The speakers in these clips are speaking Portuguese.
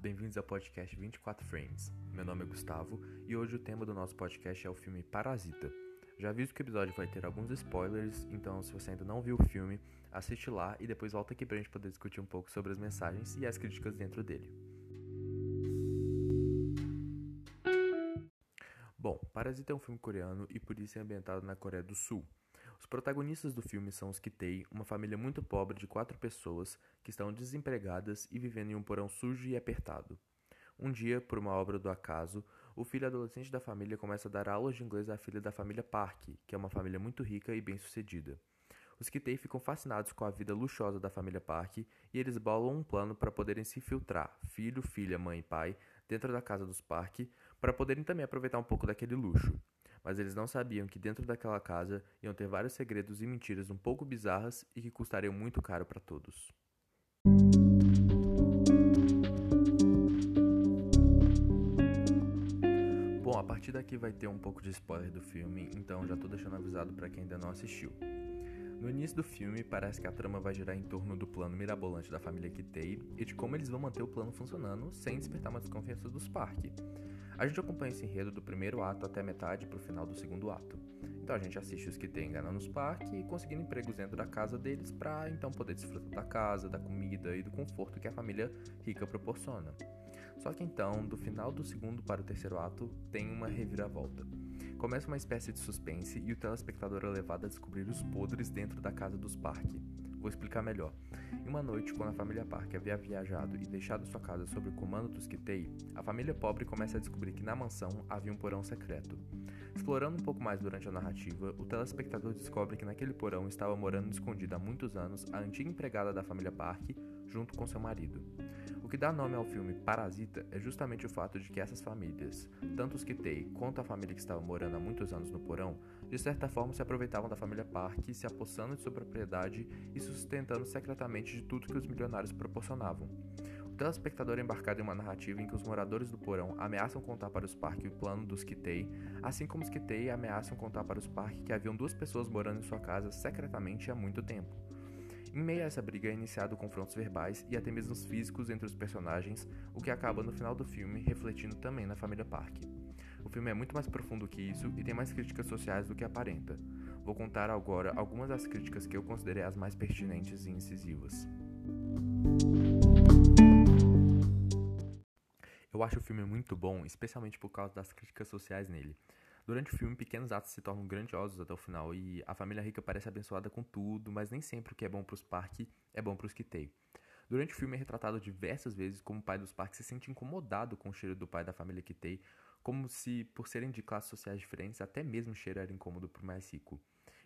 bem-vindos ao podcast 24 Frames. Meu nome é Gustavo e hoje o tema do nosso podcast é o filme Parasita. Já aviso que o episódio vai ter alguns spoilers, então se você ainda não viu o filme, assiste lá e depois volta aqui pra gente poder discutir um pouco sobre as mensagens e as críticas dentro dele. Bom, Parasita é um filme coreano e por isso é ambientado na Coreia do Sul. Os protagonistas do filme são os Kitei, uma família muito pobre de quatro pessoas que estão desempregadas e vivendo em um porão sujo e apertado. Um dia, por uma obra do acaso, o filho adolescente da família começa a dar aulas de inglês à filha da família Park, que é uma família muito rica e bem-sucedida. Os Kitei ficam fascinados com a vida luxuosa da família Park e eles bolam um plano para poderem se filtrar, filho, filha, mãe e pai, dentro da casa dos Park, para poderem também aproveitar um pouco daquele luxo. Mas eles não sabiam que dentro daquela casa iam ter vários segredos e mentiras um pouco bizarras e que custariam muito caro para todos. Bom, a partir daqui vai ter um pouco de spoiler do filme, então já tô deixando avisado para quem ainda não assistiu. No início do filme, parece que a trama vai girar em torno do plano mirabolante da família Kitei e de como eles vão manter o plano funcionando sem despertar uma desconfiança dos Park. A gente acompanha esse enredo do primeiro ato até metade pro final do segundo ato. Então a gente assiste os Kitei enganando os Park e conseguindo empregos dentro da casa deles para então poder desfrutar da casa, da comida e do conforto que a família rica proporciona. Só que então, do final do segundo para o terceiro ato, tem uma reviravolta. Começa uma espécie de suspense e o telespectador é levado a descobrir os podres dentro da casa dos Park. Vou explicar melhor. Em uma noite, quando a família Park havia viajado e deixado sua casa sob o comando dos Kitei, a família pobre começa a descobrir que na mansão havia um porão secreto. Explorando um pouco mais durante a narrativa, o telespectador descobre que naquele porão estava morando escondida há muitos anos a antiga empregada da família Park, junto com seu marido. O que dá nome ao filme Parasita é justamente o fato de que essas famílias, tanto os Kitei quanto a família que estava morando há muitos anos no porão, de certa forma se aproveitavam da família Park, se apossando de sua propriedade e sustentando secretamente de tudo que os milionários proporcionavam. O telespectador é embarcado em uma narrativa em que os moradores do porão ameaçam contar para os Park o plano dos Kitei, assim como os Kitei ameaçam contar para os Park que haviam duas pessoas morando em sua casa secretamente há muito tempo. Em meio a essa briga é iniciado confrontos verbais e até mesmo físicos entre os personagens, o que acaba no final do filme refletindo também na família Park. O filme é muito mais profundo que isso e tem mais críticas sociais do que aparenta. Vou contar agora algumas das críticas que eu considerei as mais pertinentes e incisivas. Eu acho o filme muito bom, especialmente por causa das críticas sociais nele. Durante o filme, pequenos atos se tornam grandiosos até o final e a família rica parece abençoada com tudo, mas nem sempre o que é bom para os Park é bom para os Kitei. Durante o filme é retratado diversas vezes como o pai dos Park se sente incomodado com o cheiro do pai da família Kitei, como se, por serem de classes sociais diferentes, até mesmo o cheiro era incômodo para o mais rico.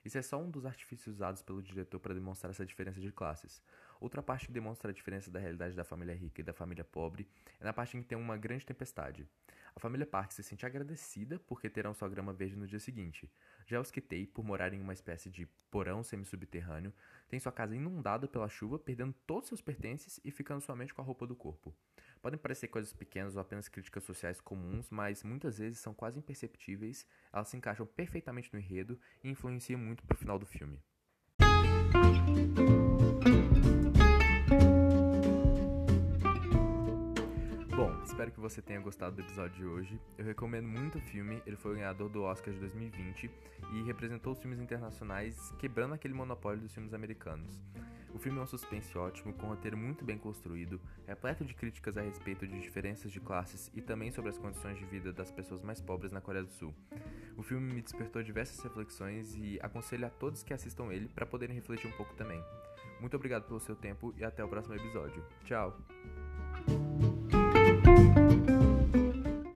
Isso é só um dos artifícios usados pelo diretor para demonstrar essa diferença de classes. Outra parte que demonstra a diferença da realidade da família rica e da família pobre é na parte em que tem uma grande tempestade. A família Park se sente agradecida porque terão sua grama verde no dia seguinte. Já os Kitei, por morarem em uma espécie de porão semi-subterrâneo, têm sua casa inundada pela chuva, perdendo todos seus pertences e ficando somente com a roupa do corpo. Podem parecer coisas pequenas ou apenas críticas sociais comuns, mas muitas vezes são quase imperceptíveis, elas se encaixam perfeitamente no enredo e influenciam muito pro final do filme. Espero que você tenha gostado do episódio de hoje. Eu recomendo muito o filme, ele foi o ganhador do Oscar de 2020 e representou os filmes internacionais quebrando aquele monopólio dos filmes americanos. O filme é um suspense ótimo, com um roteiro muito bem construído, repleto de críticas a respeito de diferenças de classes e também sobre as condições de vida das pessoas mais pobres na Coreia do Sul. O filme me despertou diversas reflexões e aconselho a todos que assistam ele para poderem refletir um pouco também. Muito obrigado pelo seu tempo e até o próximo episódio. Tchau!